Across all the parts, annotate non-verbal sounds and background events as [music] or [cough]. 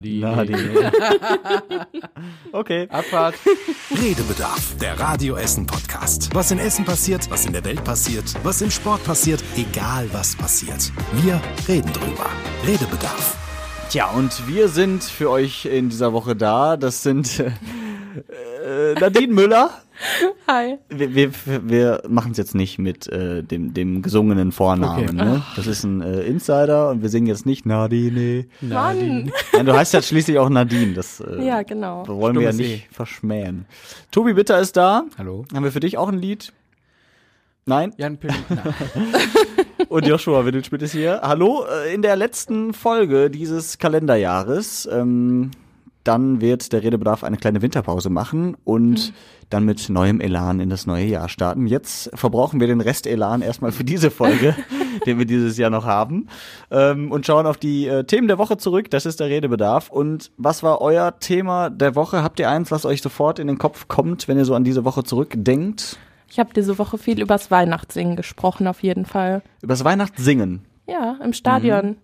Die, Na, die. [laughs] okay. Abfahrt. Redebedarf, der Radio Essen Podcast. Was in Essen passiert, was in der Welt passiert, was im Sport passiert, egal was passiert. Wir reden drüber. Redebedarf. Tja, und wir sind für euch in dieser Woche da. Das sind äh, Nadine Müller. [laughs] Hi. Wir, wir, wir machen es jetzt nicht mit äh, dem, dem gesungenen Vornamen. Okay. Ne? Das ist ein äh, Insider und wir singen jetzt nicht Nadine. Mann. Nein, du heißt ja schließlich auch Nadine. Das äh, Ja, genau. wollen wir ja nicht verschmähen. Tobi Bitter ist da. Hallo. Haben wir für dich auch ein Lied? Nein? Jan Pil [laughs] Nein. Und Joshua Windelschmidt ist hier. Hallo, äh, in der letzten Folge dieses Kalenderjahres, ähm, dann wird der Redebedarf eine kleine Winterpause machen und dann mit neuem Elan in das neue Jahr starten. Jetzt verbrauchen wir den Rest Elan erstmal für diese Folge, [laughs] den wir dieses Jahr noch haben, ähm, und schauen auf die äh, Themen der Woche zurück. Das ist der Redebedarf. Und was war euer Thema der Woche? Habt ihr eins, was euch sofort in den Kopf kommt, wenn ihr so an diese Woche zurückdenkt? Ich habe diese Woche viel übers Weihnachtssingen gesprochen, auf jeden Fall. Übers Weihnachtssingen. Ja, im Stadion.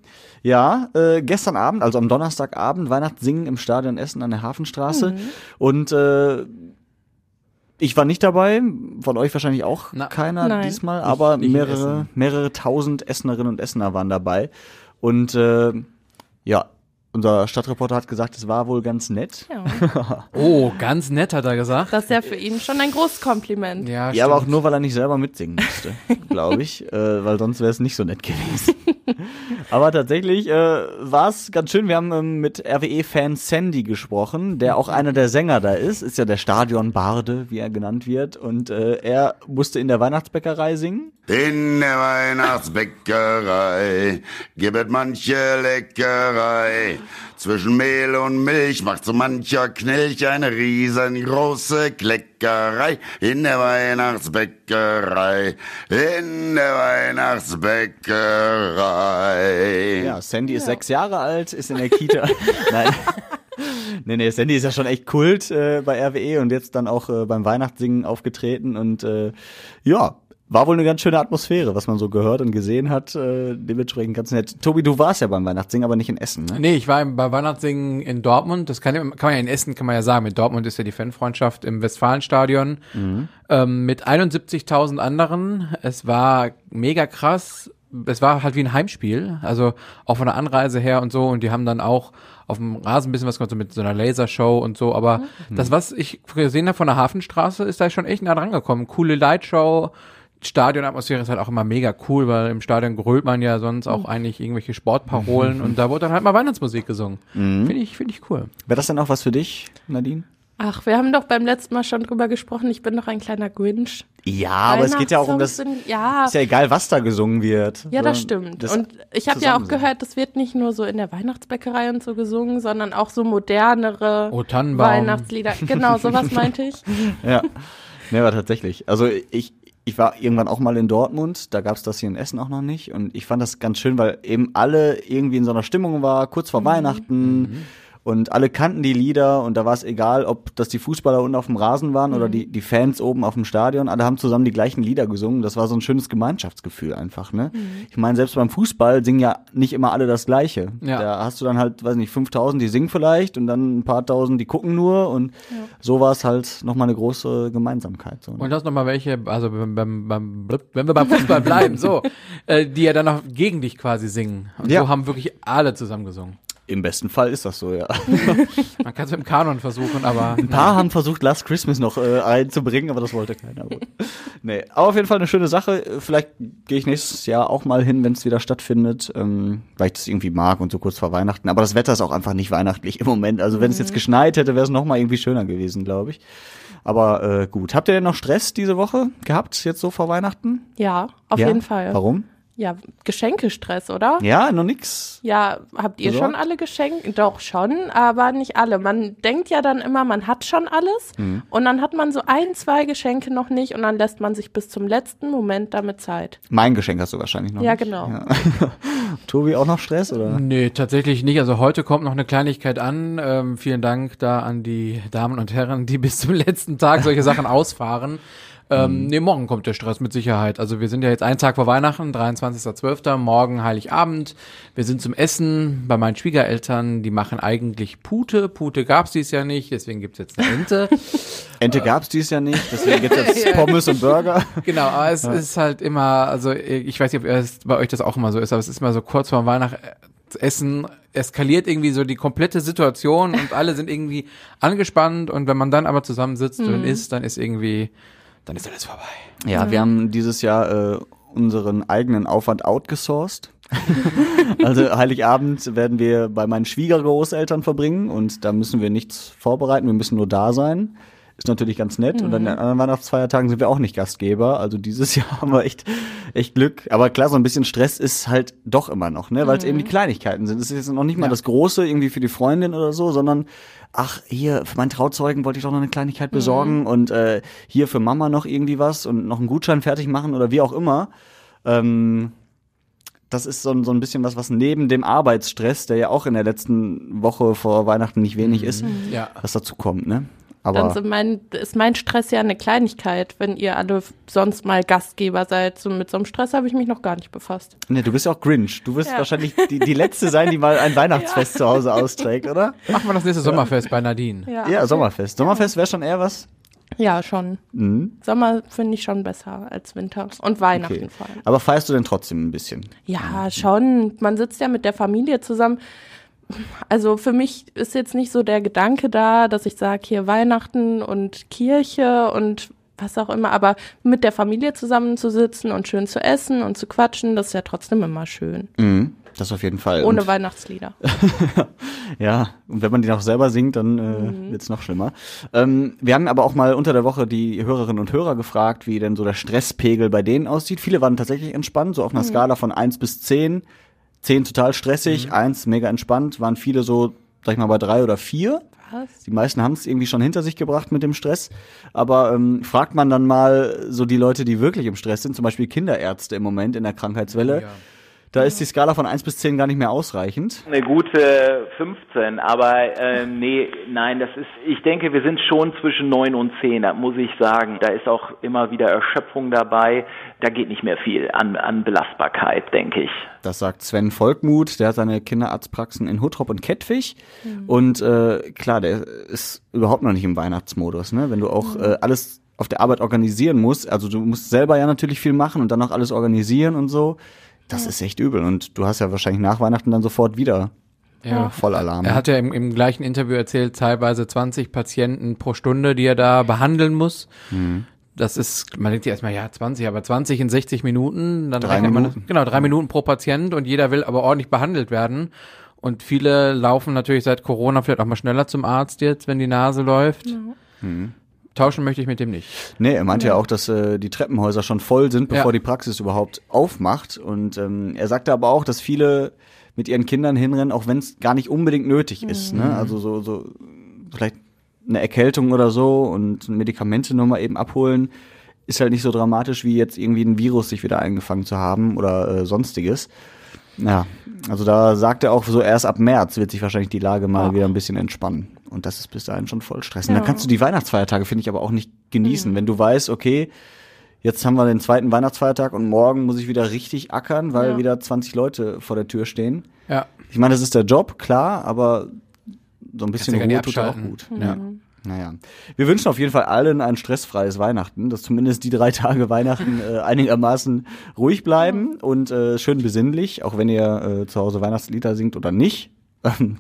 Ja, äh, gestern Abend, also am Donnerstagabend, Weihnachtssingen im Stadion Essen an der Hafenstraße. Und äh, ich war nicht dabei, von euch wahrscheinlich auch Na, keiner Nein. diesmal, aber ich in mehrere, Essen. mehrere tausend Essenerinnen und Essener waren dabei. Und äh, ja, unser Stadtreporter hat gesagt, es war wohl ganz nett. Ja. [laughs] Oh, ganz nett hat er gesagt. Das ist ja für ihn schon ein großes Kompliment. Ja, Ja, aber auch nur, weil er nicht selber mitsingen musste, [laughs] glaube ich, äh, weil sonst wäre es nicht so nett gewesen. [laughs] aber tatsächlich äh, war es ganz schön. Wir haben ähm, mit RWE-Fan Sandy gesprochen, der auch einer der Sänger da ist. Ist ja der Stadionbarde, wie er genannt wird. Und äh, er musste in der Weihnachtsbäckerei singen. In der Weihnachtsbäckerei gibt es manche Leckerei. Zwischen Mehl und Milch macht so mancher Knilch eine riesengroße Kleckerei. In der Weihnachtsbäckerei, in der Weihnachtsbäckerei. Ja, Sandy ist sechs Jahre alt, ist in der Kita. [laughs] Nein. Nee, nee, Sandy ist ja schon echt Kult äh, bei RWE und jetzt dann auch äh, beim Weihnachtssingen aufgetreten und äh, ja, war wohl eine ganz schöne Atmosphäre, was man so gehört und gesehen hat. Äh, dementsprechend ganz nett. Tobi, du warst ja beim Weihnachtssingen, aber nicht in Essen, ne? Nee, ich war bei Weihnachtssingen in Dortmund. Das kann, kann man ja in Essen, kann man ja sagen. Mit Dortmund ist ja die Fanfreundschaft im Westfalenstadion ähm, mit 71.000 anderen. Es war mega krass. Es war halt wie ein Heimspiel, also auch von der Anreise her und so. Und die haben dann auch auf dem Rasen ein bisschen was gemacht, so mit so einer Lasershow und so. Aber das, was ich gesehen habe von der Hafenstraße, ist da schon echt nah dran gekommen. Coole Lightshow. Stadionatmosphäre ist halt auch immer mega cool, weil im Stadion grölt man ja sonst auch eigentlich irgendwelche Sportparolen [laughs] und da wurde dann halt mal Weihnachtsmusik gesungen. Finde ich, finde ich cool. Wäre das denn auch was für dich, Nadine? Ach, wir haben doch beim letzten Mal schon drüber gesprochen. Ich bin doch ein kleiner Grinch. Ja, aber es geht ja auch um das. Sind, ja, Ist ja egal, was da gesungen wird. ja, das stimmt. das und ich habe ja auch gehört, das wird nicht nur so in der Weihnachtsbäckerei und so gesungen, sondern auch so modernere Oh. Weihnachtslieder. Genau, sowas [laughs] meinte ich. Ja, ne, aber tatsächlich. Also ich, ich war irgendwann auch mal in Dortmund, da gab's das hier in Essen auch noch nicht. Und ich fand das ganz schön, weil eben alle irgendwie in so einer Stimmung war, kurz vor Weihnachten und alle kannten die Lieder und da war es egal, ob das die Fußballer unten auf dem Rasen waren oder die, die Fans oben auf dem Stadion, alle haben zusammen die gleichen Lieder gesungen, das war so ein schönes Gemeinschaftsgefühl einfach, ne? Ich meine, selbst beim Fußball singen ja nicht immer alle das Gleiche. Ja. Da hast du dann halt, weiß nicht, 5000, die singen vielleicht und dann ein paar tausend, die gucken nur und so war es halt nochmal eine große Gemeinsamkeit. So, ne? Und das nochmal welche, also beim, beim, beim, wenn wir beim Fußball bleiben, so, [laughs] äh, die ja dann noch gegen dich quasi singen. Und Ja. so haben wirklich alle zusammen gesungen. Im besten Fall ist das so, ja. [laughs] Man kann es mit dem Kanon versuchen, aber Ein paar haben versucht, Last Christmas noch äh, einzubringen, aber das wollte keiner. Gut. Nee, aber auf jeden Fall eine schöne Sache. Vielleicht gehe ich nächstes Jahr auch mal hin, wenn es wieder stattfindet, ähm, weil ich das irgendwie mag und so kurz vor Weihnachten. Aber das Wetter ist auch einfach nicht weihnachtlich im Moment. Also wenn es jetzt geschneit hätte, wäre es noch mal irgendwie schöner gewesen, glaube ich. Aber äh, gut. Habt ihr denn noch Stress diese Woche gehabt, jetzt so vor Weihnachten? Ja, auf ja? jeden Fall. Warum? Ja, Geschenkestress, oder? Ja, noch nix. Ja, habt ihr Besorgt? schon alle Geschenke? Doch schon, aber nicht alle. Man denkt ja dann immer, man hat schon alles Mhm. und dann hat man so ein, zwei Geschenke noch nicht und dann lässt man sich bis zum letzten Moment damit Zeit. Mein Geschenk hast du wahrscheinlich noch. Ja, nicht. genau. [laughs] Tobi auch noch Stress oder? Nee, tatsächlich nicht. Also heute kommt noch eine Kleinigkeit an. Ähm, vielen Dank da an die Damen und Herren, die bis zum letzten Tag solche Sachen [laughs] ausfahren. Ähm, nee, morgen kommt der Stress mit Sicherheit. Also wir sind ja jetzt einen Tag vor Weihnachten, 23.12., morgen Heiligabend. Wir sind zum Essen bei meinen Schwiegereltern. Die machen eigentlich Pute. Pute gab's dies Jahr nicht, deswegen gibt's jetzt eine Ente. [laughs] Ente gab's dies Jahr nicht, deswegen gibt's jetzt [laughs] Pommes und Burger. genau, aber es ist halt immer, also ich weiß nicht, ob es bei euch das auch immer so ist, aber es ist immer so kurz vor Weihnachten Essen eskaliert irgendwie so die komplette Situation und alle sind irgendwie angespannt und wenn man dann aber zusammensitzt und isst, dann ist irgendwie, dann ist alles vorbei. Ja, wir haben dieses Jahr äh, unseren eigenen Aufwand outgesourced. [laughs] also Heiligabend werden wir bei meinen Schwiegergroßeltern verbringen und da müssen wir nichts vorbereiten, wir müssen nur da sein. Ist natürlich ganz nett. Und an den anderen Weihnachtsfeiertagen sind wir auch nicht Gastgeber. Also dieses [laughs] Jahr haben wir echt, echt Glück. Aber klar, so ein bisschen Stress ist halt doch immer noch, ne? Weil es eben die Kleinigkeiten sind. Es ist jetzt noch nicht mal Ja. das Große irgendwie für die Freundin oder so, sondern ach, hier, für meinen Trauzeugen wollte ich doch noch eine Kleinigkeit besorgen und äh, hier für Mama noch irgendwie was und noch einen Gutschein fertig machen oder wie auch immer. Ähm, das ist so, ein- so ein bisschen was, was neben dem Arbeitsstress, der ja auch in der letzten Woche vor Weihnachten nicht wenig ist, Ja. was dazu kommt, ne? Dann Aber sind mein, ist mein Stress ja eine Kleinigkeit, wenn ihr alle sonst mal Gastgeber seid. So mit so einem Stress habe ich mich noch gar nicht befasst. ne, du bist ja auch Grinch. Du wirst Ja. wahrscheinlich die, die letzte sein, die mal ein [laughs] Weihnachtsfest zu Hause austrägt, oder? Machen wir das nächste Sommerfest bei Nadine. Ja, Ja, Sommerfest. Sommerfest wäre schon eher was. ja schon. Mhm. Sommer finde ich schon besser als Winter. Und Weihnachten Okay. vor allem. Aber feierst du denn trotzdem ein bisschen? Ja, schon. Man sitzt ja mit der Familie zusammen. Also für mich ist jetzt nicht so der Gedanke da, dass ich sage, hier Weihnachten und Kirche und was auch immer, aber mit der Familie zusammenzusitzen und schön zu essen und zu quatschen, das ist ja trotzdem immer schön. Mhm. Das auf jeden Fall. Ohne Und- Weihnachtslieder. [laughs] Ja, und wenn man die noch selber singt, dann äh, wird's noch schlimmer. Ähm, wir haben aber auch mal unter der Woche die Hörerinnen und Hörer gefragt, wie denn so der Stresspegel bei denen aussieht. Viele waren tatsächlich entspannt, so auf einer Skala von 1 bis 10. 10 total stressig, 1 mega entspannt, waren viele so, sag ich mal, bei 3 oder 4. Was? Die meisten haben es irgendwie schon hinter sich gebracht mit dem Stress. Aber ähm, fragt man dann mal so die Leute, die wirklich im Stress sind, zum Beispiel Kinderärzte im Moment in der Krankheitswelle, Ja. Da ist die Skala von 1 bis 10 gar nicht mehr ausreichend. Eine gute 15, aber ähm, nee, nein, das ist, ich denke, wir sind schon zwischen 9 und 10, da muss ich sagen. Da ist auch immer wieder Erschöpfung dabei. Da geht nicht mehr viel an, an Belastbarkeit, denke ich. Das sagt Sven Volkmuth, der hat seine Kinderarztpraxen in Huttrop und Kettwig. Und äh, klar, der ist überhaupt noch nicht im Weihnachtsmodus, ne? Wenn du auch äh, alles auf der Arbeit organisieren musst, also du musst selber ja natürlich viel machen und dann noch alles organisieren und so. Das ist echt übel. Und du hast ja wahrscheinlich nach Weihnachten dann sofort wieder Ja. Vollalarm. Er hat ja im, im gleichen Interview erzählt, teilweise 20 Patienten pro Stunde, die er da behandeln muss. Das ist, man denkt ja erstmal, ja, 20, aber 20 in 60 Minuten, dann Drei rechnet man, Minuten. genau, drei Minuten pro Patient und jeder will aber ordentlich behandelt werden. Und viele laufen natürlich seit Corona vielleicht auch mal schneller zum Arzt jetzt, wenn die Nase läuft. Tauschen möchte ich mit dem nicht. Nee, er meinte ja, auch, dass äh, die Treppenhäuser schon voll sind, bevor Ja. die Praxis überhaupt aufmacht. Und ähm, er sagte aber auch, dass viele mit ihren Kindern hinrennen, auch wenn es gar nicht unbedingt nötig ist. Ne? Also so, so vielleicht eine Erkältung oder so und Medikamente nur mal eben abholen, ist halt nicht so dramatisch, wie jetzt irgendwie ein Virus sich wieder eingefangen zu haben oder äh, sonstiges. Ja, also da sagt er auch so, erst ab März wird sich wahrscheinlich die Lage mal Ja. wieder ein bisschen entspannen. Und das ist bis dahin schon voll Stress. Und dann kannst du die Weihnachtsfeiertage, finde ich, aber auch nicht genießen. Wenn du weißt, okay, jetzt haben wir den zweiten Weihnachtsfeiertag und morgen muss ich wieder richtig ackern, weil Ja. wieder 20 Leute vor der Tür stehen. Ja. Ich meine, das ist der Job, klar, aber so ein bisschen ja Ruhe tut auch gut. Ja. Naja. Wir wünschen auf jeden Fall allen ein stressfreies Weihnachten, dass zumindest die drei Tage Weihnachten [laughs] äh, einigermaßen ruhig bleiben und äh, schön besinnlich, auch wenn ihr äh, zu Hause Weihnachtslieder singt oder nicht,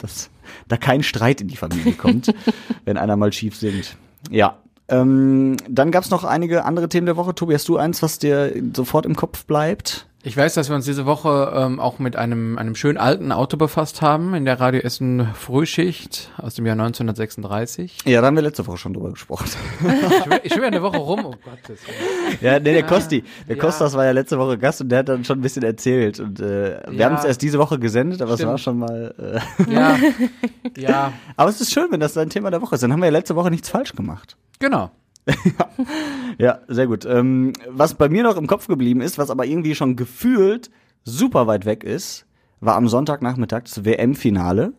dass da kein Streit in die Familie kommt, [laughs] wenn einer mal schief singt. Ja. Ähm, dann gab's noch einige andere Themen der Woche. Tobi, hast du eins, was dir sofort im Kopf bleibt? Ich weiß, dass wir uns diese Woche ähm, auch mit einem, einem schön alten Auto befasst haben, in der Radio Essen Frühschicht aus dem Jahr 1936. Ja, da haben wir letzte Woche schon drüber gesprochen. Ich will eine Woche rum, oh Gottes Willen. Ja, nee, der Kosti. Der ja. Kostas war ja letzte Woche Gast und der hat dann schon ein bisschen erzählt. Und äh, wir Ja. haben es erst diese Woche gesendet, aber es Stimmt. war schon mal. Äh, Ja, [laughs] ja, aber es ist schön, wenn das ein Thema der Woche ist. Dann haben wir ja letzte Woche nichts falsch gemacht. genau. [laughs] Ja, sehr gut. Ähm, was bei mir noch im Kopf geblieben ist, was aber irgendwie schon gefühlt super weit weg ist, war am Sonntagnachmittag das WM-Finale.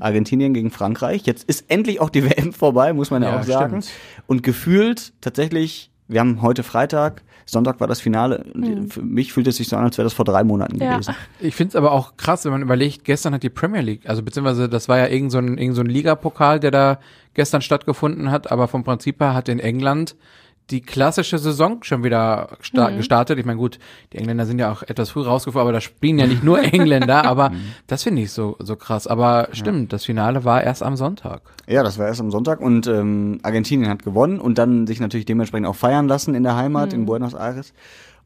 Argentinien gegen Frankreich. Jetzt ist endlich auch die [laughs] WM vorbei, muss man ja, Ja, auch sagen. stimmt. Und gefühlt tatsächlich wir haben heute Freitag, Sonntag war das Finale. Und Für mich fühlt es sich so an, als wäre das vor drei Monaten Ja. gewesen. Ich finde es aber auch krass, wenn man überlegt, gestern hat die Premier League, also beziehungsweise das war ja irgend so ein, irgend so ein Ligapokal, der da gestern stattgefunden hat, aber vom Prinzip her hat in England die klassische Saison schon wieder sta gestartet. Ich meine, gut, die Engländer sind ja auch etwas früh rausgefahren, aber da spielen ja nicht nur [laughs] Engländer, aber das finde ich so, so krass. Aber stimmt, das Finale war erst am Sonntag. Ja, das war erst am Sonntag und ähm, Argentinien hat gewonnen und dann sich natürlich dementsprechend auch feiern lassen in der Heimat in Buenos Aires.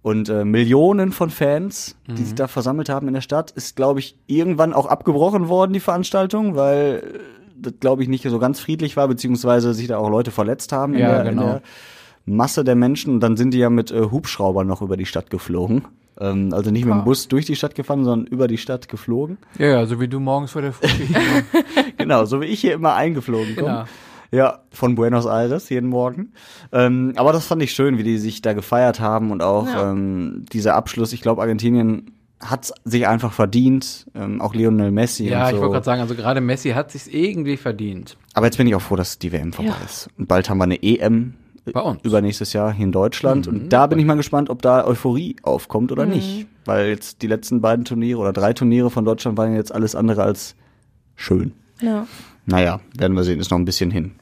Und äh, Millionen von Fans, die sich da versammelt haben in der Stadt, ist, glaube ich, irgendwann auch abgebrochen worden, die Veranstaltung, weil äh, das, glaube ich, nicht so ganz friedlich war, beziehungsweise sich da auch Leute verletzt haben Ja, in, der, genau. in der Masse der Menschen. Und dann sind die ja mit äh, Hubschraubern noch über die Stadt geflogen. Ähm, also nicht mit dem Bus durch die Stadt gefahren, sondern über die Stadt geflogen. Ja, ja, so wie du morgens vor der Frühschicht. [laughs] genau, so wie ich hier immer eingeflogen komme. Genau. Ja, von Buenos Aires jeden Morgen. Ähm, aber das fand ich schön, wie die sich da gefeiert haben und auch Ja. ähm, dieser Abschluss. Ich glaube, Argentinien hat sich einfach verdient, ähm, auch Lionel Messi ja, und ich so. wollte gerade sagen, also gerade Messi hat sich's irgendwie verdient. aber jetzt bin ich auch froh, dass die WM vorbei Ja. ist. Und bald haben wir eine EM Bei uns. übernächstes Jahr hier in Deutschland. Und da bin ich mal gespannt, ob da Euphorie aufkommt oder nicht. Weil jetzt die letzten beiden Turniere oder drei Turniere von Deutschland waren jetzt alles andere als schön. Ja. Naja, werden wir sehen, ist noch ein bisschen hin.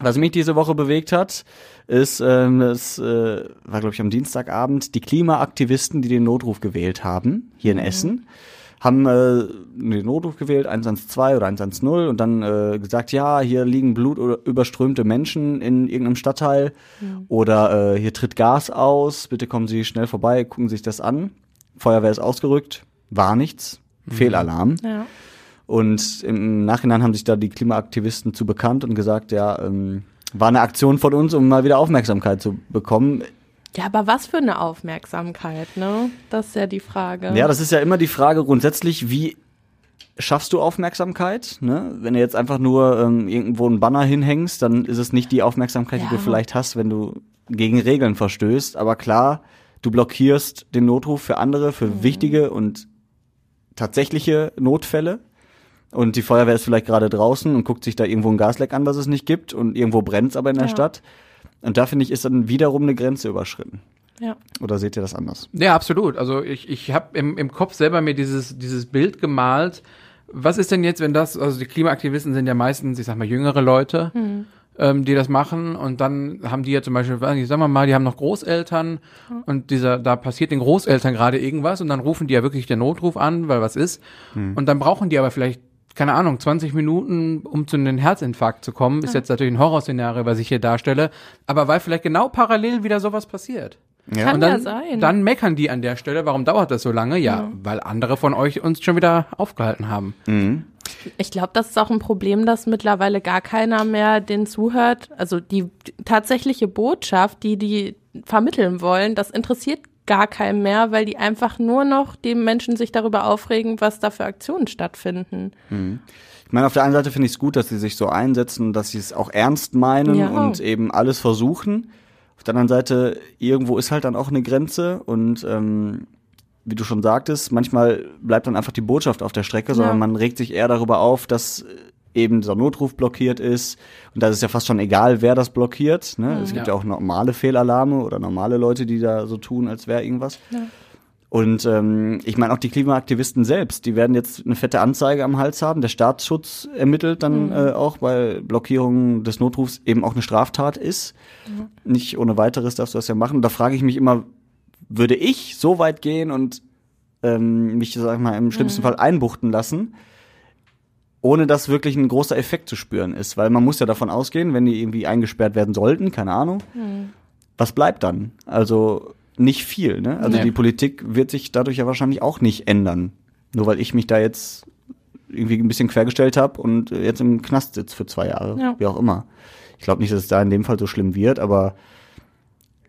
Was mich diese Woche bewegt hat, ist, ähm, das äh, war, glaube ich, am Dienstagabend, die Klimaaktivisten, die den Notruf gewählt haben, hier in Essen, haben äh, den Notruf gewählt, 112 oder 110, und dann äh, gesagt, ja, hier liegen blutüberströmte Menschen in irgendeinem Stadtteil oder äh, hier tritt Gas aus, bitte kommen Sie schnell vorbei, gucken Sie sich das an. Feuerwehr ist ausgerückt, war nichts, Fehlalarm. Ja. Und im Nachhinein haben sich da die Klimaaktivisten zu bekannt und gesagt, ja, ähm, war eine Aktion von uns, um mal wieder Aufmerksamkeit zu bekommen. Ja, aber was für eine Aufmerksamkeit, ne? Das ist ja die Frage. Ja, das ist ja immer die Frage grundsätzlich, wie schaffst du Aufmerksamkeit? Ne? Wenn du jetzt einfach nur ähm, irgendwo einen Banner hinhängst, dann ist es nicht die Aufmerksamkeit, die Ja. du vielleicht hast, wenn du gegen Regeln verstößt. Aber klar, du blockierst den Notruf für andere, für Mhm. wichtige und tatsächliche Notfälle. Und die Feuerwehr ist vielleicht gerade draußen und guckt sich da irgendwo ein Gasleck an, was es nicht gibt. Und irgendwo brennt es aber in der Ja. Stadt. Und da finde ich, ist dann wiederum eine Grenze überschritten. ja. Oder seht ihr das anders? Ja, absolut. Also ich, ich habe im, im Kopf selber mir dieses, dieses Bild gemalt. Was ist denn jetzt, wenn das, also die Klimaaktivisten sind ja meistens, ich sag mal, jüngere Leute, ähm, die das machen und dann haben die ja zum Beispiel, sagen wir mal, die haben noch Großeltern und dieser, da passiert den Großeltern gerade irgendwas und dann rufen die ja wirklich den Notruf an, weil was ist. Und dann brauchen die aber vielleicht keine Ahnung, 20 Minuten, um zu einem Herzinfarkt zu kommen, ist jetzt natürlich ein Horrorszenario, was ich hier darstelle, aber weil vielleicht genau parallel wieder sowas passiert. Ja. Kann Und dann, ja sein. dann meckern die an der Stelle, warum dauert das so lange? Ja, weil andere von euch uns schon wieder aufgehalten haben. Ich glaube, das ist auch ein Problem, dass mittlerweile gar keiner mehr den zuhört. Also die tatsächliche Botschaft, die die vermitteln wollen, das interessiert gar keinen mehr, weil die einfach nur noch die Menschen sich darüber aufregen, was da für Aktionen stattfinden. Ich meine, auf der einen Seite finde ich es gut, dass sie sich so einsetzen, dass sie es auch ernst meinen Ja. und eben alles versuchen. Auf der anderen Seite, irgendwo ist halt dann auch eine Grenze und ähm, wie du schon sagtest, manchmal bleibt dann einfach die Botschaft auf der Strecke, sondern Ja. man regt sich eher darüber auf, dass eben dieser Notruf blockiert ist. Und da ist es ja fast schon egal, wer das blockiert. Ne? Es gibt ja. Ja. auch normale Fehlalarme oder normale Leute, die da so tun, als wäre irgendwas. Und ähm, ich meine auch die Klimaaktivisten selbst, die werden jetzt eine fette Anzeige am Hals haben. Der Staatsschutz ermittelt dann äh, auch, weil Blockierung des Notrufs eben auch eine Straftat ist. Nicht ohne weiteres darfst du das ja machen. Und da frage ich mich immer, würde ich so weit gehen und ähm, mich, sag ich mal, im schlimmsten Fall einbuchten lassen, ohne dass wirklich ein großer Effekt zu spüren ist? Weil man muss ja davon ausgehen, wenn die irgendwie eingesperrt werden sollten, keine Ahnung, was bleibt dann? Also nicht viel, ne? Also Nee. die Politik wird sich dadurch ja wahrscheinlich auch nicht ändern. Nur weil ich mich da jetzt irgendwie ein bisschen quergestellt habe und jetzt im Knast sitze für zwei Jahre, Ja. wie auch immer. Ich glaube nicht, dass es da in dem Fall so schlimm wird, aber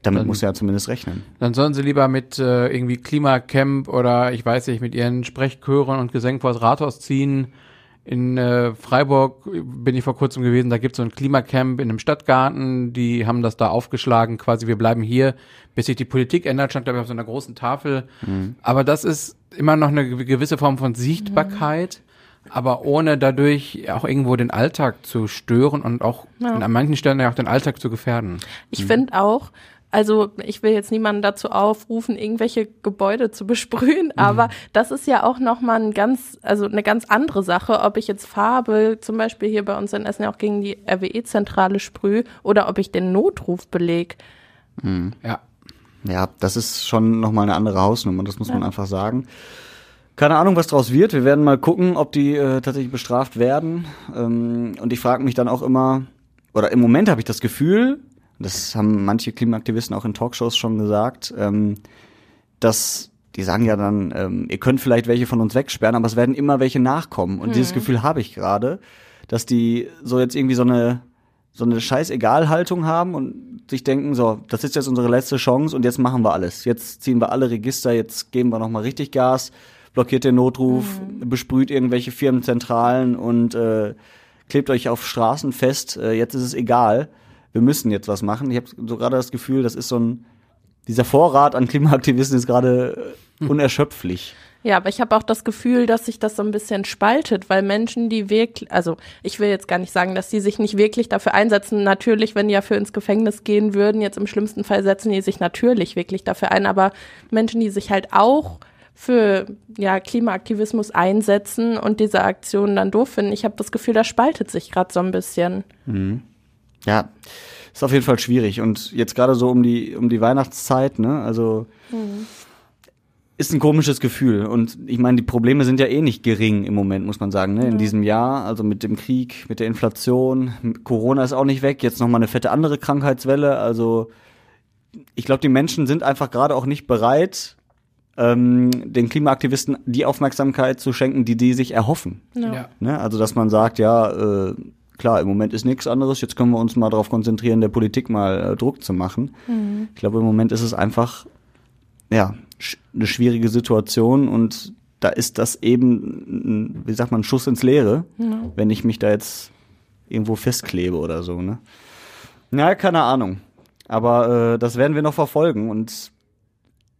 damit Dann- muss er ja zumindest rechnen. Dann sollen sie lieber mit äh, irgendwie Klimacamp oder ich weiß nicht, mit ihren Sprechchören und Gesängen vor das Rathaus ziehen. In äh, Freiburg bin ich vor kurzem gewesen, da gibt es so ein Klimacamp in einem Stadtgarten, die haben das da aufgeschlagen, quasi wir bleiben hier, bis sich die Politik ändert, stand glaube ich auf so einer großen Tafel. Aber das ist immer noch eine gew- gewisse Form von Sichtbarkeit, aber ohne dadurch auch irgendwo den Alltag zu stören und auch Ja. an manchen Stellen ja auch den Alltag zu gefährden. Ich finde auch, also ich will jetzt niemanden dazu aufrufen, irgendwelche Gebäude zu besprühen, aber das ist ja auch nochmal ein ganz, also eine ganz andere Sache, ob ich jetzt Farbe, zum Beispiel hier bei uns in Essen ja auch gegen die RWE-Zentrale sprühe oder ob ich den Notruf beleg. Ja. Ja, das ist schon nochmal eine andere Hausnummer, das muss man einfach sagen. Keine Ahnung, was draus wird. Wir werden mal gucken, ob die äh, tatsächlich bestraft werden. Ähm, und ich frage mich dann auch immer, oder im Moment habe ich das Gefühl, das haben manche Klimaaktivisten auch in Talkshows schon gesagt, ähm, dass die sagen ja dann, ähm, ihr könnt vielleicht welche von uns wegsperren, aber es werden immer welche nachkommen. Und dieses Gefühl habe ich gerade, dass die so jetzt irgendwie so eine so eine Scheiß-Egal-Haltung haben und sich denken, so, das ist jetzt unsere letzte Chance und jetzt machen wir alles. Jetzt ziehen wir alle Register, jetzt geben wir nochmal richtig Gas, blockiert den Notruf, besprüht irgendwelche Firmenzentralen und äh, klebt euch auf Straßen fest. Äh, jetzt ist es egal. Wir müssen jetzt was machen. Ich habe so gerade das Gefühl, das ist so ein, dieser Vorrat an Klimaaktivisten ist gerade äh, unerschöpflich. Ja, aber ich habe auch das Gefühl, dass sich das so ein bisschen spaltet, weil Menschen, die wirklich, also ich will jetzt gar nicht sagen, dass die sich nicht wirklich dafür einsetzen. Natürlich, wenn die ja für ins Gefängnis gehen würden, jetzt im schlimmsten Fall setzen die sich natürlich wirklich dafür ein, aber Menschen, die sich halt auch für ja, Klimaaktivismus einsetzen und diese Aktionen dann doof finden, ich habe das Gefühl, das spaltet sich gerade so ein bisschen. Ja, ist auf jeden Fall schwierig. Und jetzt gerade so um die, um die Weihnachtszeit, ne, also ist ein komisches Gefühl. Und ich meine, die Probleme sind ja eh nicht gering im Moment, muss man sagen, ne, in diesem Jahr. Also mit dem Krieg, mit der Inflation, Corona ist auch nicht weg, jetzt nochmal eine fette andere Krankheitswelle. Also ich glaube, die Menschen sind einfach gerade auch nicht bereit, ähm, den Klimaaktivisten die Aufmerksamkeit zu schenken, die die sich erhoffen. Ja. Ne? Also, dass man sagt, ja, äh, klar, im Moment ist nichts anderes, jetzt können wir uns mal darauf konzentrieren, der Politik mal äh, Druck zu machen. Ich glaube, im Moment ist es einfach, ja, sch eine schwierige Situation und da ist das eben, ein, wie sagt man, ein Schuss ins Leere, wenn ich mich da jetzt irgendwo festklebe oder so, ne? Na, keine Ahnung. Aber äh, das werden wir noch verfolgen und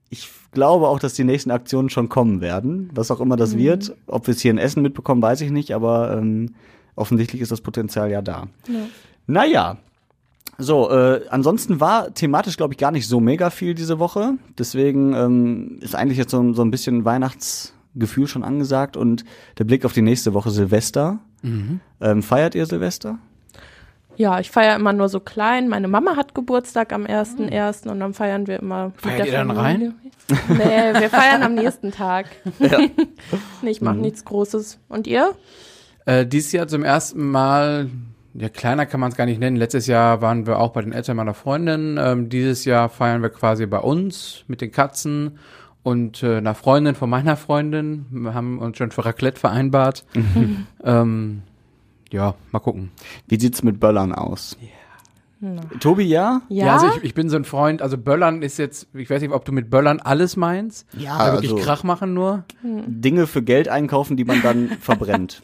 ich glaube auch, dass die nächsten Aktionen schon kommen werden, was auch immer das wird. Ob wir es hier in Essen mitbekommen, weiß ich nicht, aber ähm, offensichtlich ist das Potenzial ja da. Naja. So, äh, ansonsten war thematisch, glaube ich, gar nicht so mega viel diese Woche. Deswegen ähm, ist eigentlich jetzt so, so ein bisschen Weihnachtsgefühl schon angesagt und der Blick auf die nächste Woche Silvester. Ähm, feiert ihr Silvester? Ja, ich feiere immer nur so klein. Meine Mama hat Geburtstag am 1.1. und dann feiern wir immer. mit Feiert der ihr dann Familie. [laughs] Nee, wir feiern am nächsten Tag. [laughs] nee, ich mache Mhm. nichts Großes. Und ihr? Äh, dieses Jahr zum ersten Mal, ja kleiner kann man es gar nicht nennen. Letztes Jahr waren wir auch bei den Eltern meiner Freundin. Ähm, dieses Jahr feiern wir quasi bei uns mit den Katzen und äh, einer Freundin von meiner Freundin. Wir haben uns schon für Raclette vereinbart. ähm, ja, mal gucken. Wie sieht's mit Böllern aus? Tobi, ja? Ja, also ich, ich bin so ein Freund, also Böllern ist jetzt, ich weiß nicht, ob du mit Böllern alles meinst. Ja, also wirklich also- Krach machen nur. Dinge für Geld einkaufen, die man dann [laughs] verbrennt.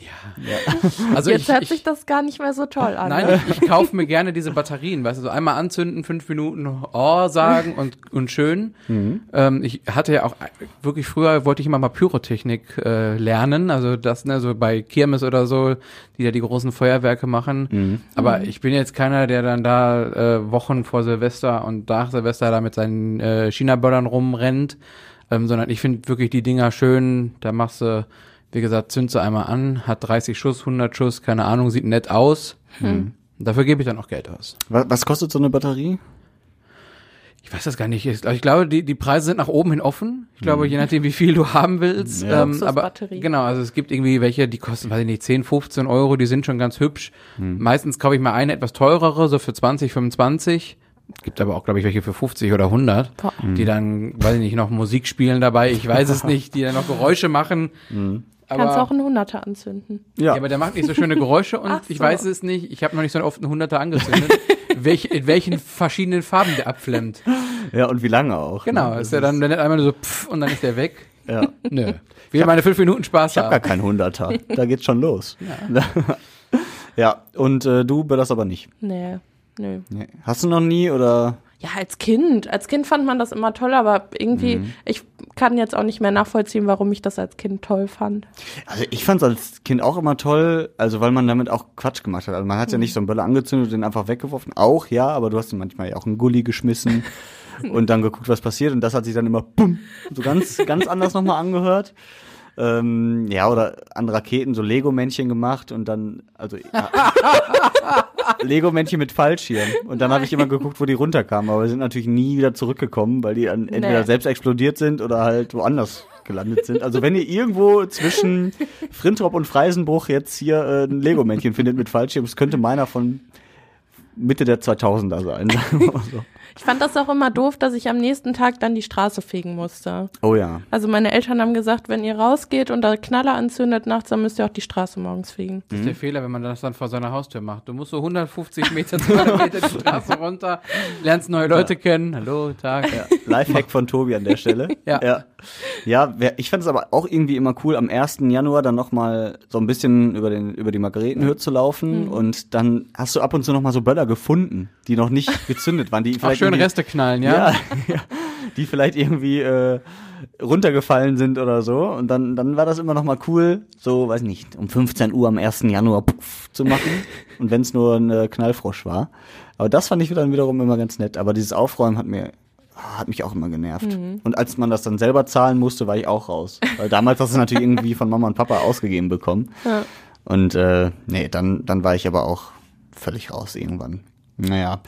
Also jetzt ich, hört ich, sich das gar nicht mehr so toll an. Nein, ich, ich kaufe mir gerne diese Batterien, weißt du, so einmal anzünden, fünf Minuten Oh sagen und, und schön. Ähm, ich hatte ja auch wirklich früher wollte ich immer mal Pyrotechnik äh, lernen, also das, ne, so bei Kirmes oder so, die da die großen Feuerwerke machen. Aber ich bin jetzt keiner, der dann da äh, Wochen vor Silvester und nach Silvester da mit seinen äh, China-Böllern rumrennt, ähm, sondern ich finde wirklich die Dinger schön, da machst du wie gesagt, zünd sie einmal an, hat 30 Schuss, 100 Schuss, keine Ahnung, sieht nett aus. Dafür gebe ich dann auch Geld aus. Was, was kostet so eine Batterie? Ich weiß das gar nicht. Ich, ich glaube, die, die Preise sind nach oben hin offen. Ich glaube, je nachdem, wie viel du [laughs] haben willst. Ja. Ähm, aber genau, also es gibt irgendwie welche, die kosten, weiß ich nicht, 10, 15 Euro, die sind schon ganz hübsch. Meistens kaufe ich mal eine etwas teurere, so für 20, 25. Es gibt aber auch, glaube ich, welche für 50 oder 100, Boah. die dann, weiß ich nicht, noch Musik spielen dabei. Ich weiß es [laughs] nicht, die dann noch Geräusche machen. Aber, Kannst auch einen Hunderter anzünden. ja, aber der macht nicht so schöne Geräusche und Ach ich so. weiß es nicht. Ich habe noch nicht so oft einen Hunderter angezündet. [laughs] welch, in welchen verschiedenen Farben der abflammt. Ja, und wie lange auch. Genau, ne? ist ja dann, dann einmal nur so pff und dann ist der weg. Ja. Nö. Will meine fünf Minuten Spaß Ich habe gar haben. keinen Hunderter. Da geht's schon los. Ja, [laughs] und äh, du das aber nicht. Nee, nö. Nee. Hast du noch nie oder? Ja, als Kind. Als Kind fand man das immer toll, aber irgendwie, ich kann jetzt auch nicht mehr nachvollziehen, warum ich das als Kind toll fand. Also ich fand es als Kind auch immer toll, also weil man damit auch Quatsch gemacht hat. Also man hat ja nicht so einen Böller angezündet und den einfach weggeworfen. Auch ja, aber du hast ihm manchmal ja auch einen Gully geschmissen [laughs] und dann geguckt, was passiert. Und das hat sich dann immer bumm, so ganz, ganz anders nochmal angehört. Ähm, ja, oder an Raketen so Lego-Männchen gemacht und dann, also ja, [laughs] Lego-Männchen mit Fallschirm. Und dann habe ich immer geguckt, wo die runterkamen, aber wir sind natürlich nie wieder zurückgekommen, weil die dann entweder Nee. selbst explodiert sind oder halt woanders gelandet sind. Also wenn ihr irgendwo zwischen Frintrop und Freisenbruch jetzt hier äh, ein Lego-Männchen findet mit Fallschirm, es könnte meiner von Mitte der 2000er sein. so. Ich fand das auch immer doof, dass ich am nächsten Tag dann die Straße fegen musste. oh ja. Also meine Eltern haben gesagt, wenn ihr rausgeht und da Knaller anzündet nachts, dann müsst ihr auch die Straße morgens fegen. Das ist der Fehler, wenn man das dann vor seiner Haustür macht. Du musst so 150 Meter, 200 Meter die Straße runter, lernst neue Leute kennen. Hallo, Tag. Ja. Lifehack von Tobi an der Stelle. Ja. Ja, ja ich fand es aber auch irgendwie immer cool, am 1. Januar dann nochmal so ein bisschen über, den, über die Margaretenhöhe zu laufen und dann hast du ab und zu nochmal so Böller gefunden, die noch nicht [laughs] gezündet waren. Die Auch vielleicht schön irgendwie- Reste knallen, ja? Ja, [laughs] ja, die vielleicht irgendwie äh, runtergefallen sind oder so. Und dann, dann war das immer noch mal cool, so, weiß nicht, um 15 Uhr am 1. Januar puff, zu machen. [laughs] Und wenn es nur ein äh, Knallfrosch war. Aber das fand ich dann wiederum immer ganz nett. Aber dieses Aufräumen hat mir hat mich auch immer genervt. Und als man das dann selber zahlen musste, war ich auch raus. Weil damals hast du natürlich irgendwie von Mama und Papa ausgegeben bekommen. Ja. Und äh, nee, dann, dann war ich aber auch völlig raus irgendwann. Naja.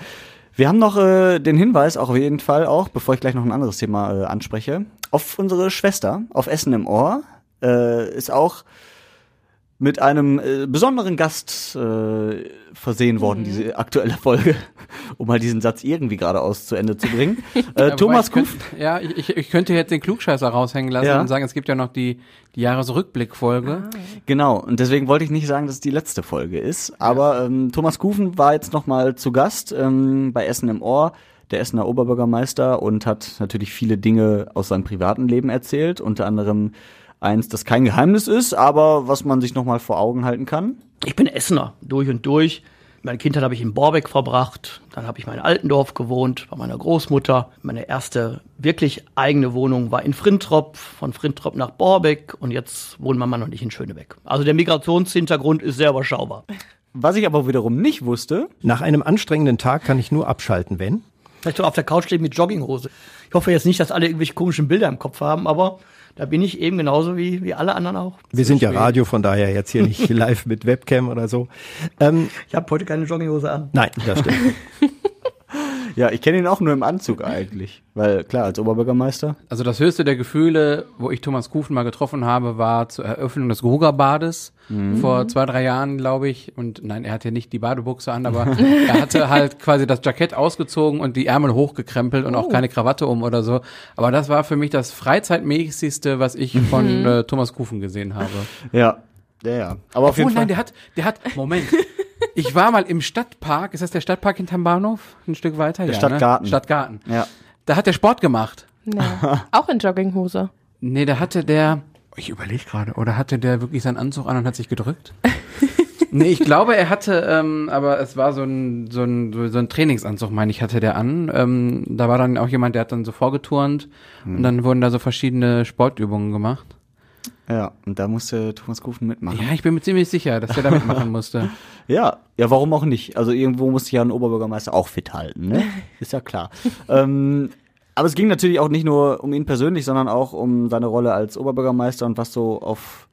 Wir haben noch äh, den Hinweis, auch auf jeden Fall auch, bevor ich gleich noch ein anderes Thema äh, anspreche, auf unsere Schwester, auf Essen im Ohr, äh, ist auch mit einem äh, besonderen Gast äh, versehen worden, diese aktuelle Folge, [laughs] um mal diesen Satz irgendwie geradeaus zu Ende zu bringen. [laughs] Äh, Ja, Thomas Kuf. Ja, ich, ich könnte jetzt den Klugscheißer raushängen lassen Ja. und sagen, es gibt ja noch die, die Jahresrückblickfolge. Genau, und deswegen wollte ich nicht sagen, dass es die letzte Folge ist. Aber ähm, Thomas Kufen war jetzt nochmal zu Gast ähm, bei Essen im Ohr, der Essener Oberbürgermeister, und hat natürlich viele Dinge aus seinem privaten Leben erzählt. Unter anderem eins, das kein Geheimnis ist, aber was man sich nochmal vor Augen halten kann. Ich bin Essener, durch und durch. Meine Kindheit habe ich in Borbeck verbracht. Dann habe ich mal in Altendorf gewohnt, bei meiner Großmutter. Meine erste wirklich eigene Wohnung war in Frintrop, von Frintrop nach Borbeck. Und jetzt wohnen Mama und ich in Schönebeck. Also der Migrationshintergrund ist sehr überschaubar. Was ich aber wiederum nicht wusste, Nach einem anstrengenden Tag kann ich nur abschalten, wenn. Vielleicht so auf der Couch stehen mit Jogginghose. Ich hoffe jetzt nicht, dass alle irgendwelche komischen Bilder im Kopf haben, aber da bin ich eben genauso wie, wie alle anderen auch. Wir sind ja Radio, von daher jetzt hier nicht [laughs] live mit Webcam oder so. Ähm, Ich habe heute keine Jogginghose an. nein, das stimmt. [laughs] ja, ich kenne ihn auch nur im Anzug eigentlich. Weil klar, als Oberbürgermeister. Also das höchste der Gefühle, wo ich Thomas Kufen mal getroffen habe, war zur Eröffnung des Grugerbades vor zwei, drei Jahren, glaube ich. Und nein, er hatte nicht die Badebuchse an, aber er hatte [laughs] halt quasi das Jackett ausgezogen und die Ärmel hochgekrempelt und auch keine Krawatte um oder so. Aber das war für mich das freizeitmäßigste, was ich von äh, Thomas Kufen gesehen habe. Ja, ja, ja. Aber auf Oh jeden Fall. nein, der hat, der hat, Moment. [laughs] Ich war mal im Stadtpark, ist das der Stadtpark hinterm Bahnhof? Ein Stück weiter? Der ja, Stadtgarten. Ne? Stadtgarten. Ja. Da hat der Sport gemacht. Nee. [laughs] auch in Jogginghose. Nee, da hatte der, ich überlege gerade, oder hatte der wirklich seinen Anzug an und hat sich gedrückt? [laughs] nee, ich glaube, er hatte, ähm, aber es war so ein, so ein, so ein Trainingsanzug, meine ich, hatte der an. Ähm, da war dann auch jemand, der hat dann so vorgeturnt und dann wurden da so verschiedene Sportübungen gemacht. Ja, und da musste Thomas Kufen mitmachen. Ja, ich bin mir ziemlich sicher, dass der da mitmachen musste. [laughs] Ja, ja, warum auch nicht? Also irgendwo muss sich ja ein Oberbürgermeister auch fit halten, ne? [laughs] Ist ja klar. ähm, aber es ging natürlich auch nicht nur um ihn persönlich, sondern auch um seine Rolle als Oberbürgermeister und was so auf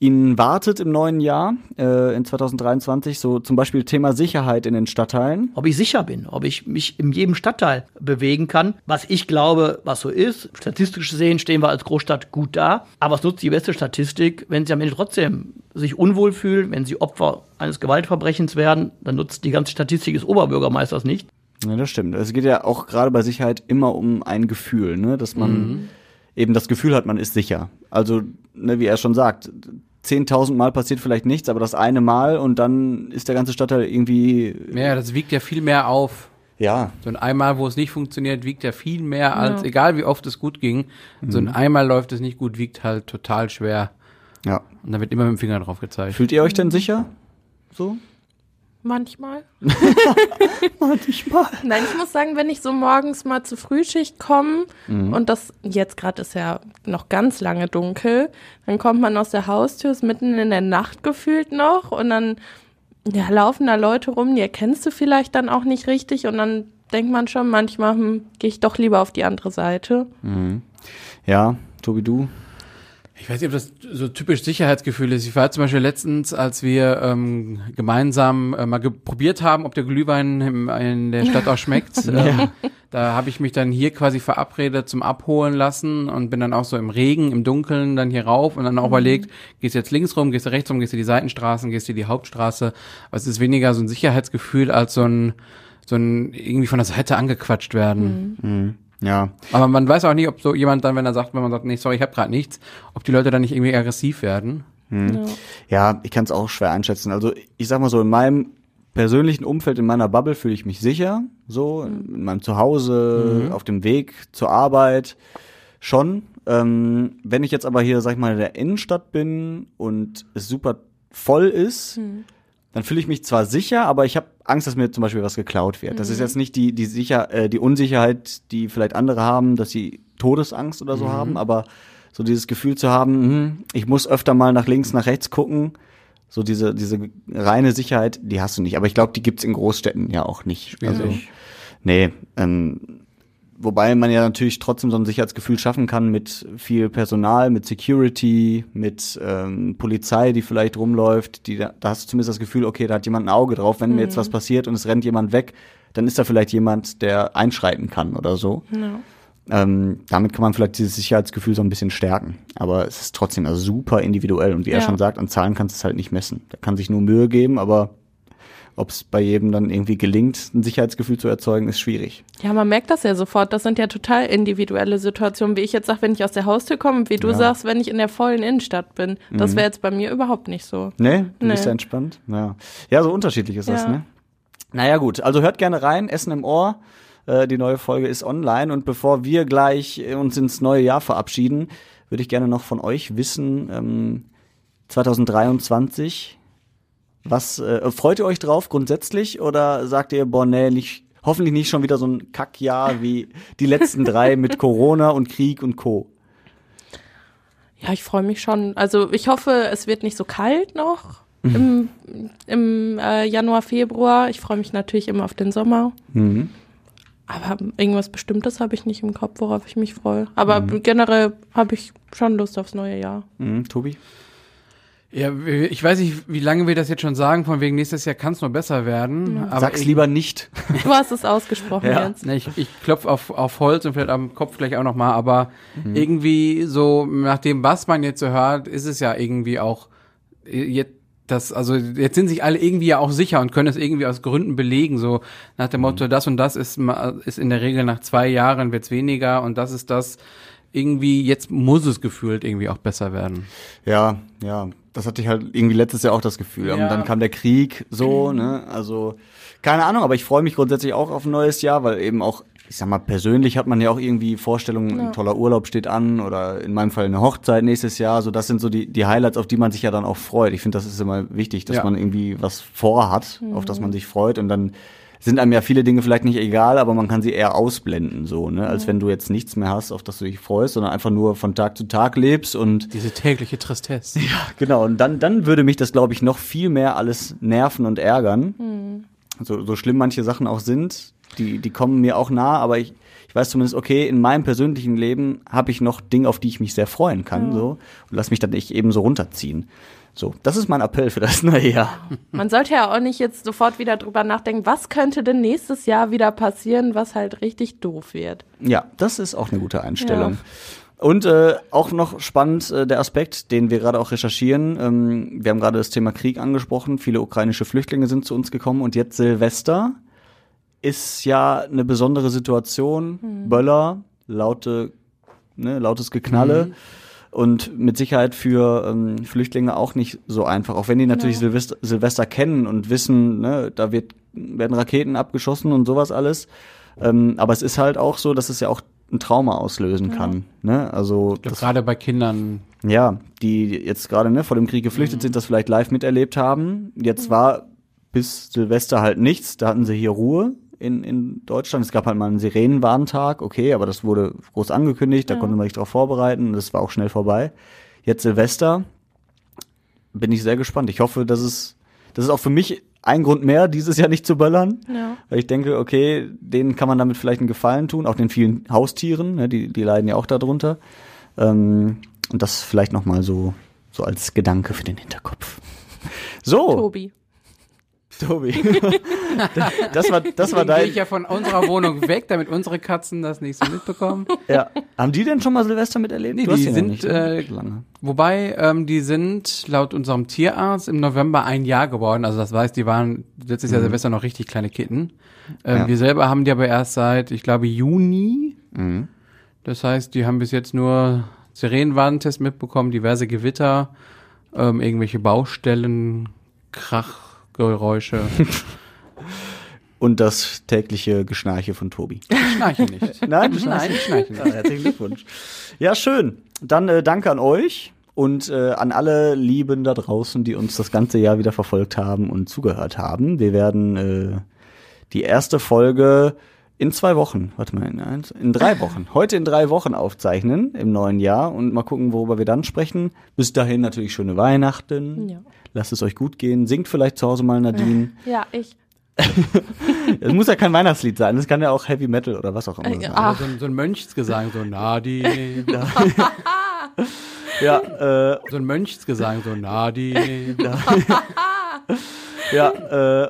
ihn wartet im neuen Jahr, äh, in 2023. So zum Beispiel Thema Sicherheit in den Stadtteilen. ob ich sicher bin, ob ich mich in jedem Stadtteil bewegen kann, was ich glaube, was so ist. Statistisch gesehen stehen wir als Großstadt gut da, aber es nutzt die beste Statistik, wenn sie am Ende trotzdem sich unwohl fühlen, wenn sie Opfer eines Gewaltverbrechens werden, dann nutzt die ganze Statistik des Oberbürgermeisters nicht. Ja, das stimmt. Es geht ja auch gerade bei Sicherheit immer um ein Gefühl, ne? dass man eben das Gefühl hat, man ist sicher. Also, ne, wie er schon sagt, 10.000 Mal passiert vielleicht nichts, aber das eine Mal und dann ist der ganze Stadtteil irgendwie, Ja, das wiegt ja viel mehr auf. ja, So ein einmal, wo es nicht funktioniert, wiegt ja viel mehr als, egal wie oft es gut ging. So ein einmal läuft es nicht gut, wiegt halt total schwer. ja. Und da wird immer mit dem Finger drauf gezeigt. Fühlt ihr euch denn sicher? So? Manchmal. [laughs] Manchmal. Nein, ich muss sagen, wenn ich so morgens mal zur Frühschicht komme und das jetzt gerade ist ja noch ganz lange dunkel, dann kommt man aus der Haustür, ist mitten in der Nacht gefühlt noch und dann ja, laufen da Leute rum, die erkennst du vielleicht dann auch nicht richtig und dann denkt man schon manchmal, hm, gehe ich doch lieber auf die andere Seite. Ja, Tobi, du? Ich weiß nicht, ob das so typisch Sicherheitsgefühl ist. Ich war zum Beispiel letztens, als wir ähm, gemeinsam äh, mal probiert haben, ob der Glühwein im, in der Stadt auch schmeckt. [laughs] ähm, da habe ich mich dann hier quasi verabredet zum Abholen lassen und bin dann auch so im Regen, im Dunkeln dann hier rauf und dann auch überlegt, gehst du jetzt links rum, gehst du rechts rum, gehst du die Seitenstraßen, gehst du die Hauptstraße. Aber es ist weniger so ein Sicherheitsgefühl als so ein, so ein irgendwie von der Seite angequatscht werden. Ja. Aber man weiß auch nicht, ob so jemand dann, wenn er sagt, wenn man sagt, nee, sorry, ich habe gerade nichts, ob die Leute dann nicht irgendwie aggressiv werden. Ja, ich kann es auch schwer einschätzen. Also ich sag mal so, in meinem persönlichen Umfeld, in meiner Bubble fühle ich mich sicher. So, in meinem Zuhause, auf dem Weg zur Arbeit schon. Ähm, wenn ich jetzt aber hier, sag ich mal, in der Innenstadt bin und es super voll ist, dann fühle ich mich zwar sicher, aber ich habe Angst, dass mir zum Beispiel was geklaut wird. Das ist jetzt nicht die, die, sicher, äh, die Unsicherheit, die vielleicht andere haben, dass sie Todesangst oder so haben, aber so dieses Gefühl zu haben, hm, ich muss öfter mal nach links, nach rechts gucken, so diese, diese reine Sicherheit, die hast du nicht. Aber ich glaube, die gibt's in Großstädten ja auch nicht. Also, nee, ähm, wobei man ja natürlich trotzdem so ein Sicherheitsgefühl schaffen kann mit viel Personal, mit Security, mit ähm, Polizei, die vielleicht rumläuft. Die, da da hast du zumindest das Gefühl, okay, da hat jemand ein Auge drauf. Wenn mir jetzt was passiert und es rennt jemand weg, dann ist da vielleicht jemand, der einschreiten kann oder so. Ja. Ähm, damit kann man vielleicht dieses Sicherheitsgefühl so ein bisschen stärken. Aber es ist trotzdem also super individuell. Und wie er Ja. schon sagt, an Zahlen kannst du es halt nicht messen. Da kann sich nur Mühe geben, aber ob es bei jedem dann irgendwie gelingt, ein Sicherheitsgefühl zu erzeugen, ist schwierig. Ja, man merkt das ja sofort. Das sind ja total individuelle Situationen, wie ich jetzt sage, wenn ich aus der Haustür komme, und wie du Ja. sagst, wenn ich in der vollen Innenstadt bin. Das wäre jetzt bei mir überhaupt nicht so. Nee, du bist Nee. ja entspannt. Ja. ja, so unterschiedlich ist das, Ja. ne? Naja, gut. Also hört gerne rein, Essen im Ohr. Äh, die neue Folge ist online. Und bevor wir gleich äh, uns ins neue Jahr verabschieden, würde ich gerne noch von euch wissen, ähm, 2023, was äh, freut ihr euch drauf grundsätzlich oder sagt ihr, boah, nee, nicht, hoffentlich nicht schon wieder so ein Kackjahr wie die letzten drei [laughs] mit Corona und Krieg und Co. Ja, ich freue mich schon. Also ich hoffe, es wird nicht so kalt noch im, im äh, Januar, Februar. Ich freue mich natürlich immer auf den Sommer. Mhm. Aber irgendwas Bestimmtes habe ich nicht im Kopf, worauf ich mich freue. Aber generell habe ich schon Lust aufs neue Jahr. Mhm, Tobi? Ja, ich weiß nicht, wie lange wir das jetzt schon sagen, von wegen nächstes Jahr kann es nur besser werden. Aber Sag's ich, lieber nicht. Du hast es ausgesprochen [laughs] Ja. jetzt. Ich, ich klopf auf, auf Holz und vielleicht am Kopf gleich auch nochmal, aber irgendwie so, nach dem, was man jetzt so hört, ist es ja irgendwie auch äh, jetzt das, also jetzt sind sich alle irgendwie ja auch sicher und können es irgendwie aus Gründen belegen, so nach dem Motto, das und das ist, ma- ist in der Regel nach zwei Jahren wird's weniger und das ist das, irgendwie, jetzt muss es gefühlt irgendwie auch besser werden. Ja, ja, das hatte ich halt irgendwie letztes Jahr auch das Gefühl. Und Ja. dann kam der Krieg, so, ne, also, keine Ahnung, aber ich freue mich grundsätzlich auch auf ein neues Jahr, weil eben auch, ich sag mal, persönlich hat man ja auch irgendwie Vorstellungen, ein toller Urlaub steht an oder in meinem Fall eine Hochzeit nächstes Jahr, so, das sind so die, die Highlights, auf die man sich ja dann auch freut. Ich finde, das ist immer wichtig, dass Ja. man irgendwie was vorhat, auf das man sich freut und dann sind einem ja viele Dinge vielleicht nicht egal, aber man kann sie eher ausblenden, so, ne, als wenn du jetzt nichts mehr hast, auf das du dich freust, sondern einfach nur von Tag zu Tag lebst und Diese tägliche Tristesse. [laughs] Genau, und dann, dann würde mich das, glaube ich, noch viel mehr alles nerven und ärgern. So, so schlimm manche Sachen auch sind, die, die kommen mir auch nah, aber ich, ich weiß zumindest, okay, in meinem persönlichen Leben habe ich noch Dinge, auf die ich mich sehr freuen kann, so, und lass mich dann nicht eben so runterziehen. So, das ist mein Appell für das neue Jahr. Man sollte ja auch nicht jetzt sofort wieder drüber nachdenken, was könnte denn nächstes Jahr wieder passieren, was halt richtig doof wird. Ja, das ist auch eine gute Einstellung. Und äh, auch noch spannend äh, der Aspekt, den wir gerade auch recherchieren. Ähm, wir haben gerade das Thema Krieg angesprochen. Viele ukrainische Flüchtlinge sind zu uns gekommen und jetzt Silvester ist ja eine besondere Situation. Böller, laute, ne, lautes Geknalle. Und mit Sicherheit für ähm, Flüchtlinge auch nicht so einfach. Auch wenn die natürlich Silvester, Silvester kennen und wissen, ne, da wird, werden Raketen abgeschossen und sowas alles. Ähm, aber es ist halt auch so, dass es ja auch ein Trauma auslösen kann. Ne? Also glaub, Gerade bei Kindern ja, die jetzt gerade ne, vor dem Krieg geflüchtet sind, das vielleicht live miterlebt haben. Jetzt war bis Silvester halt nichts. Da hatten sie hier Ruhe in, in Deutschland. Es gab halt mal einen Sirenenwarntag, okay, aber das wurde groß angekündigt, da konnte man sich darauf vorbereiten. Das war auch schnell vorbei. Jetzt Silvester bin ich sehr gespannt. Ich hoffe, dass es, das ist auch für mich ein Grund mehr, dieses Jahr nicht zu böllern. Ja. Weil ich denke, okay, denen kann man damit vielleicht einen Gefallen tun, auch den vielen Haustieren, ne, die, die leiden ja auch darunter. Ähm, und das vielleicht nochmal so, so als Gedanke für den Hinterkopf. [laughs] So, Tobi. Tobi. [laughs] das war, das war Deswegen gehe dein. ich ja von unserer Wohnung weg, damit unsere Katzen das nicht so mitbekommen. Ja. Haben die denn schon mal Silvester miterlebt? Nee, Du die sind, nicht, ne? äh, lange. Wobei, ähm, die sind laut unserem Tierarzt im November ein Jahr geworden. Also das heißt, die waren letztes Jahr Silvester noch richtig kleine Kitten. Ähm, Ja. Wir selber haben die aber erst seit, ich glaube, Juni. Mhm. Das heißt, die haben bis jetzt nur Sirenenwarntest mitbekommen, diverse Gewitter, ähm, irgendwelche Baustellen, Krachgeräusche. [laughs] Und das tägliche Geschnarche von Tobi. Schnarchen nicht. Nein, du Nein, ich schnarche nicht. [laughs] Ja, herzlichen Glückwunsch. Ja, schön. Dann äh, danke an euch und äh, an alle Lieben da draußen, die uns das ganze Jahr wieder verfolgt haben und zugehört haben. Wir werden äh, die erste Folge in zwei Wochen, warte mal, in, eins, in drei Wochen, heute in drei Wochen aufzeichnen im neuen Jahr und mal gucken, worüber wir dann sprechen. Bis dahin natürlich schöne Weihnachten. Ja. Lasst es euch gut gehen. Singt vielleicht zu Hause mal Nadine. [laughs] Ja, ich. [laughs] Es muss ja kein Weihnachtslied sein, es kann ja auch Heavy Metal oder was auch immer Äh, sein. ah. So, ein- so ein Mönchsgesang, so Nadi. [laughs] Ja, äh, So ein Mönchsgesang, so Nadi. Ja, äh,